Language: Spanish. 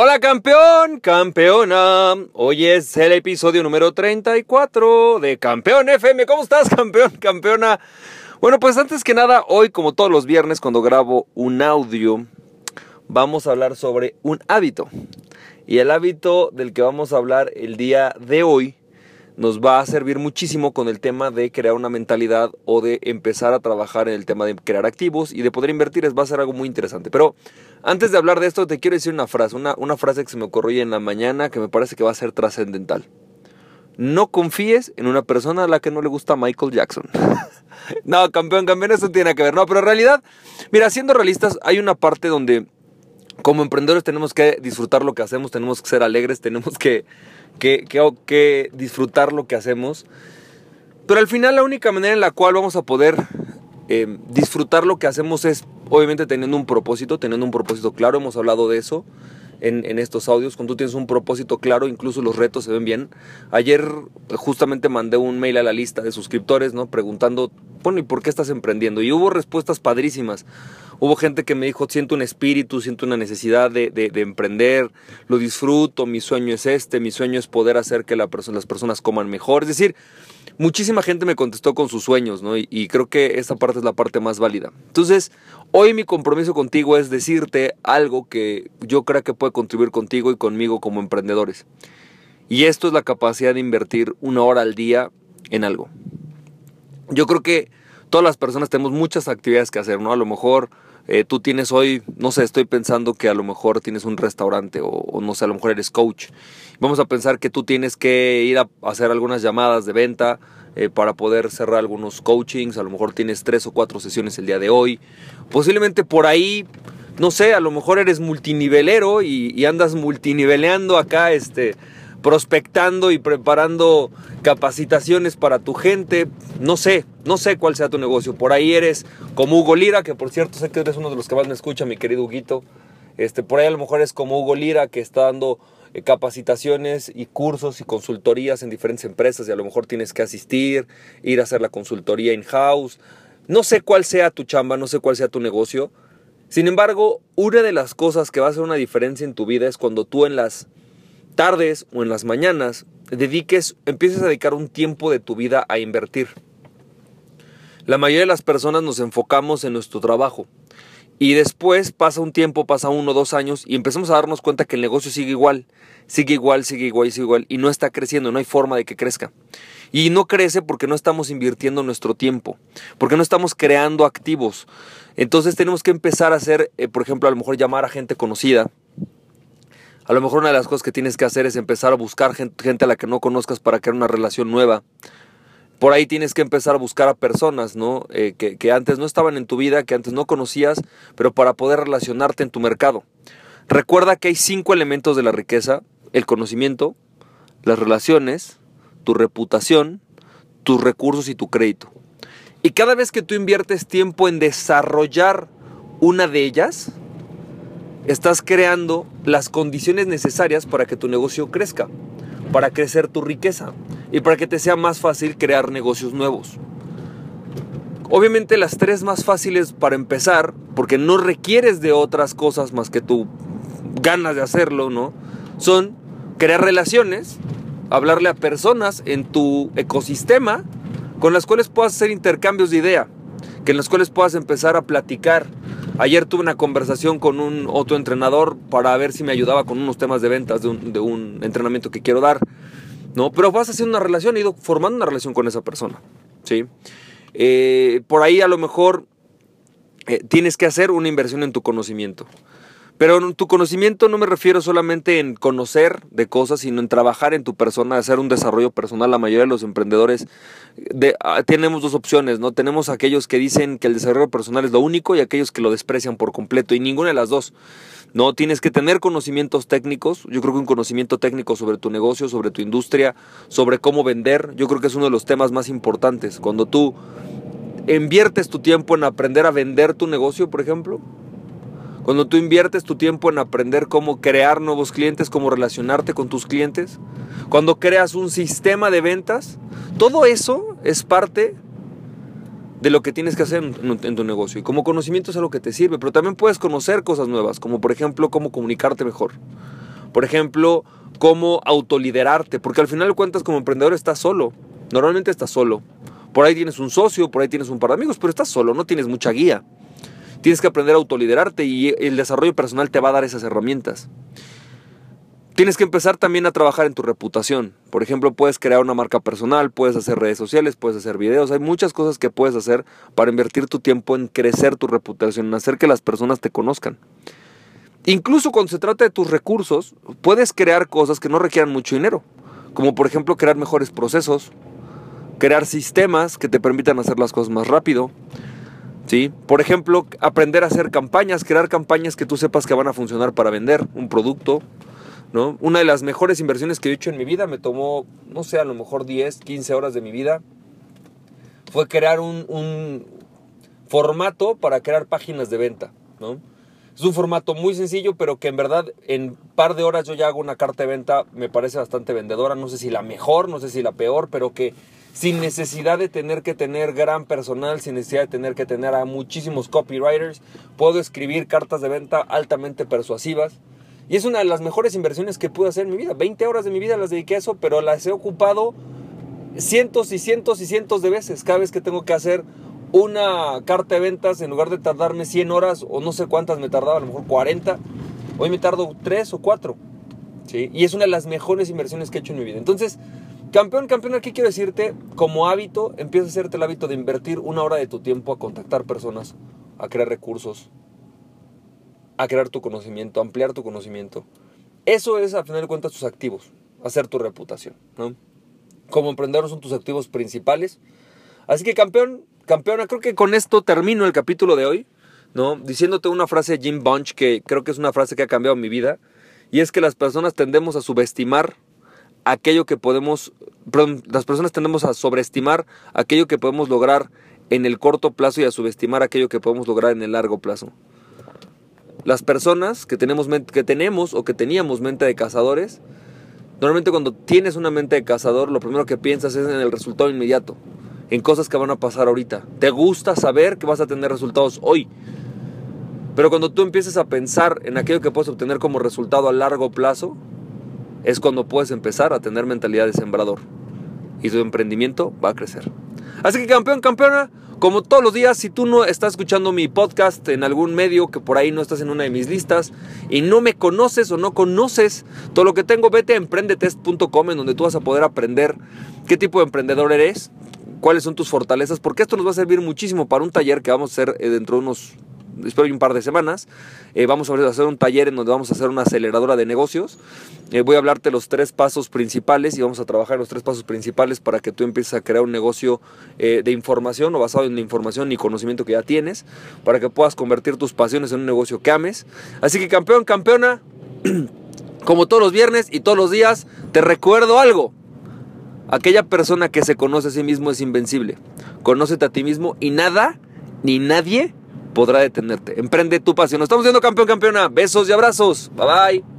Hola campeón, campeona. Hoy es el episodio número 34 de Campeón FM. ¿Cómo estás campeón, campeona? Bueno, pues antes que nada, hoy como todos los viernes cuando grabo un audio, vamos a hablar sobre un hábito. Y el hábito del que vamos a hablar el día de hoy nos va a servir muchísimo con el tema de crear una mentalidad o de empezar a trabajar en el tema de crear activos y de poder invertir. Va a ser algo muy interesante. Pero antes de hablar de esto, te quiero decir una frase, una, una frase que se me ocurrió en la mañana que me parece que va a ser trascendental. No confíes en una persona a la que no le gusta Michael Jackson. no, campeón, campeón, eso tiene que ver. No, pero en realidad, mira, siendo realistas, hay una parte donde como emprendedores tenemos que disfrutar lo que hacemos, tenemos que ser alegres, tenemos que que, que, disfrutar lo que hacemos. Pero al final la única manera en la cual vamos a poder eh, disfrutar lo que hacemos es obviamente teniendo un propósito, teniendo un propósito claro, hemos hablado de eso en, en, estos audios, cuando tú tienes un propósito claro, incluso los retos se ven bien. Ayer justamente mandé un mail a la lista de suscriptores, ¿no? Preguntando, bueno, ¿y por qué estás emprendiendo? Y hubo respuestas padrísimas. Hubo gente que me dijo, siento un espíritu, siento una necesidad de, de, emprender, lo disfruto, mi sueño es este, mi sueño es poder hacer que la las personas coman mejor. Es decir, muchísima gente me contestó con sus sueños, ¿no? Y, y, creo que esa parte es la parte más válida. Entonces, hoy mi compromiso contigo es decirte algo que yo creo que puede contribuir contigo y conmigo como emprendedores. Y esto es la capacidad de invertir una hora al día en algo. Yo creo que todas las personas tenemos muchas actividades que hacer, ¿no? A lo mejor eh, tú tienes hoy, no sé, estoy pensando que a lo mejor tienes un restaurante o, no sé, a lo mejor eres coach. Vamos a pensar que tú tienes que ir a hacer algunas llamadas de venta eh, para poder cerrar algunos coachings, a lo mejor tienes tres o cuatro sesiones el día de hoy. Posiblemente por ahí, no sé, a lo mejor eres multinivelero y, y andas multiniveleando acá, este prospectando y preparando capacitaciones para tu gente. No sé, no sé cuál sea tu negocio. Por ahí eres como Hugo Lira, que por cierto sé que eres uno de los que más me escucha, mi querido Huguito. Este, por ahí a lo mejor es como Hugo Lira, que está dando eh, capacitaciones y cursos y consultorías en diferentes empresas y a lo mejor tienes que asistir, ir a hacer la consultoría in-house. No sé cuál sea tu chamba, no sé cuál sea tu negocio. Sin embargo, una de las cosas que va a hacer una diferencia en tu vida es cuando tú en las tardes o en las mañanas dediques, empieces a dedicar un tiempo de tu vida a invertir. La mayoría de las personas nos enfocamos en nuestro trabajo y después pasa un tiempo, pasa uno o dos años y empezamos a darnos cuenta que el negocio sigue igual, sigue igual, sigue igual, sigue igual y no está creciendo, no hay forma de que crezca. Y no crece porque no estamos invirtiendo nuestro tiempo, porque no estamos creando activos. Entonces tenemos que empezar a hacer, eh, por ejemplo, a lo mejor llamar a gente conocida, a lo mejor una de las cosas que tienes que hacer es empezar a buscar gente, a la que no conozcas para crear una relación nueva. Por ahí tienes que empezar a buscar a personas, ¿no? Eh, que, que antes no estaban en tu vida, que antes no conocías, pero para poder relacionarte en tu mercado. Recuerda que hay cinco elementos de la riqueza. El conocimiento, las relaciones, tu reputación, tus recursos y tu crédito. Y cada vez que tú inviertes tiempo en desarrollar una de ellas, estás creando las condiciones necesarias para que tu negocio crezca, para crecer tu riqueza y para que te sea más fácil crear negocios nuevos. Obviamente las tres más fáciles para empezar, porque no requieres de otras cosas más que tu ganas de hacerlo, ¿no? Son crear relaciones, hablarle a personas en tu ecosistema con las cuales puedas hacer intercambios de idea, que en las cuales puedas empezar a platicar Ayer tuve una conversación con un otro entrenador para ver si me ayudaba con unos temas de ventas de un, entrenamiento que quiero dar. ¿no? Pero vas haciendo una relación, he ido formando una relación con esa persona. ¿sí? Eh, por ahí a lo mejor eh, tienes que hacer una inversión en tu conocimiento. Pero en tu conocimiento no me refiero solamente en conocer de cosas, sino en trabajar en tu persona, hacer un desarrollo personal. La mayoría de los emprendedores ah, tenemos dos opciones, ¿no? Tenemos aquellos que dicen que el desarrollo personal es lo único y aquellos que lo desprecian por completo y ninguna de las dos. No, tienes que tener conocimientos técnicos. Yo creo que un conocimiento técnico sobre tu negocio, sobre tu industria, sobre cómo vender, yo creo que es uno de los temas más importantes. Cuando tú inviertes tu tiempo en aprender a vender tu negocio, por ejemplo, cuando tú inviertes tu tiempo en aprender cómo crear nuevos clientes, cómo relacionarte con tus clientes, cuando creas un sistema de ventas, todo eso es parte de lo que tienes que hacer en, tu negocio. Y como conocimiento es algo que te sirve, pero también puedes conocer cosas nuevas, como por ejemplo cómo comunicarte mejor, Por ejemplo, cómo autoliderarte, porque al final cuentas como emprendedor estás solo. Normalmente estás solo. Por ahí tienes un socio, por ahí tienes un par de amigos, pero estás solo, no tienes mucha guía. Tienes que aprender a autoliderarte y el desarrollo personal te va a dar esas herramientas. Tienes que empezar también a trabajar en tu reputación. Por ejemplo, puedes crear una marca personal, puedes hacer redes sociales, puedes hacer videos. Hay muchas cosas que puedes hacer para invertir tu tiempo en crecer tu reputación, en hacer que las personas te conozcan. Incluso cuando se trata de tus recursos, puedes crear cosas que no requieran mucho dinero. Como por ejemplo crear mejores procesos, crear sistemas que te permitan hacer las cosas más rápido, ¿sí? Por ejemplo, aprender a hacer campañas, crear campañas que tú sepas que van a funcionar para vender un producto, ¿no? Una de las mejores inversiones que he hecho en mi vida me tomó, no sé, a lo mejor 10, 15 horas de mi vida, fue crear un, un formato para crear páginas de venta, ¿no? Es un formato muy sencillo, pero que en verdad en par de horas yo ya hago una carta de venta, me parece bastante vendedora, no sé si la mejor, no sé si la peor, pero que sin necesidad de tener que tener gran personal, sin necesidad de tener que tener a muchísimos copywriters, puedo escribir cartas de venta altamente persuasivas. Y es una de las mejores inversiones que pude hacer en mi vida. 20 horas de mi vida las dediqué a eso, pero las he ocupado cientos y cientos y cientos de veces. Cada vez que tengo que hacer una carta de ventas, en lugar de tardarme 100 horas o no sé cuántas me tardaba, a lo mejor 40, hoy me tardo 3 o 4. ¿sí? Y es una de las mejores inversiones que he hecho en mi vida. Entonces, campeón, campeón, ¿qué quiero decirte? Como hábito, empieza a hacerte el hábito de invertir una hora de tu tiempo a contactar personas, a crear recursos, a crear tu conocimiento, a ampliar tu conocimiento. Eso es, al final de cuentas, tus activos, hacer tu reputación. ¿no? Como emprendedor son tus activos principales. Así que, campeón, campeona, creo que con esto termino el capítulo de hoy, ¿no? Diciéndote una frase de Jim Bunch que creo que es una frase que ha cambiado mi vida, y es que las personas tendemos a subestimar aquello que podemos, perdón, las personas tendemos a sobreestimar aquello que podemos lograr en el corto plazo y a subestimar aquello que podemos lograr en el largo plazo. Las personas que tenemos, que tenemos o que teníamos mente de cazadores, normalmente cuando tienes una mente de cazador, lo primero que piensas es en el resultado inmediato en cosas que van a pasar ahorita. Te gusta saber que vas a tener resultados hoy. Pero cuando tú empieces a pensar en aquello que puedes obtener como resultado a largo plazo, es cuando puedes empezar a tener mentalidad de sembrador. Y tu emprendimiento va a crecer. Así que campeón, campeona, como todos los días, si tú no estás escuchando mi podcast en algún medio que por ahí no estás en una de mis listas y no me conoces o no conoces todo lo que tengo, vete a emprendetest.com en donde tú vas a poder aprender qué tipo de emprendedor eres, cuáles son tus fortalezas, porque esto nos va a servir muchísimo para un taller que vamos a hacer eh, dentro de unos, espero un par de semanas. Eh, vamos a hacer un taller en donde vamos a hacer una aceleradora de negocios. Eh, voy a hablarte los tres pasos principales y vamos a trabajar los tres pasos principales para que tú empieces a crear un negocio de información o basado en la información y conocimiento que ya tienes, para que puedas convertir tus pasiones en un negocio que ames. Así que campeón, campeona, como todos los viernes y todos los días, te recuerdo algo. Aquella persona que se conoce a sí mismo es invencible. Conócete a ti mismo y nada ni nadie podrá detenerte. Emprende tu pasión. Nos estamos viendo campeón, campeona. Besos y abrazos. Bye bye.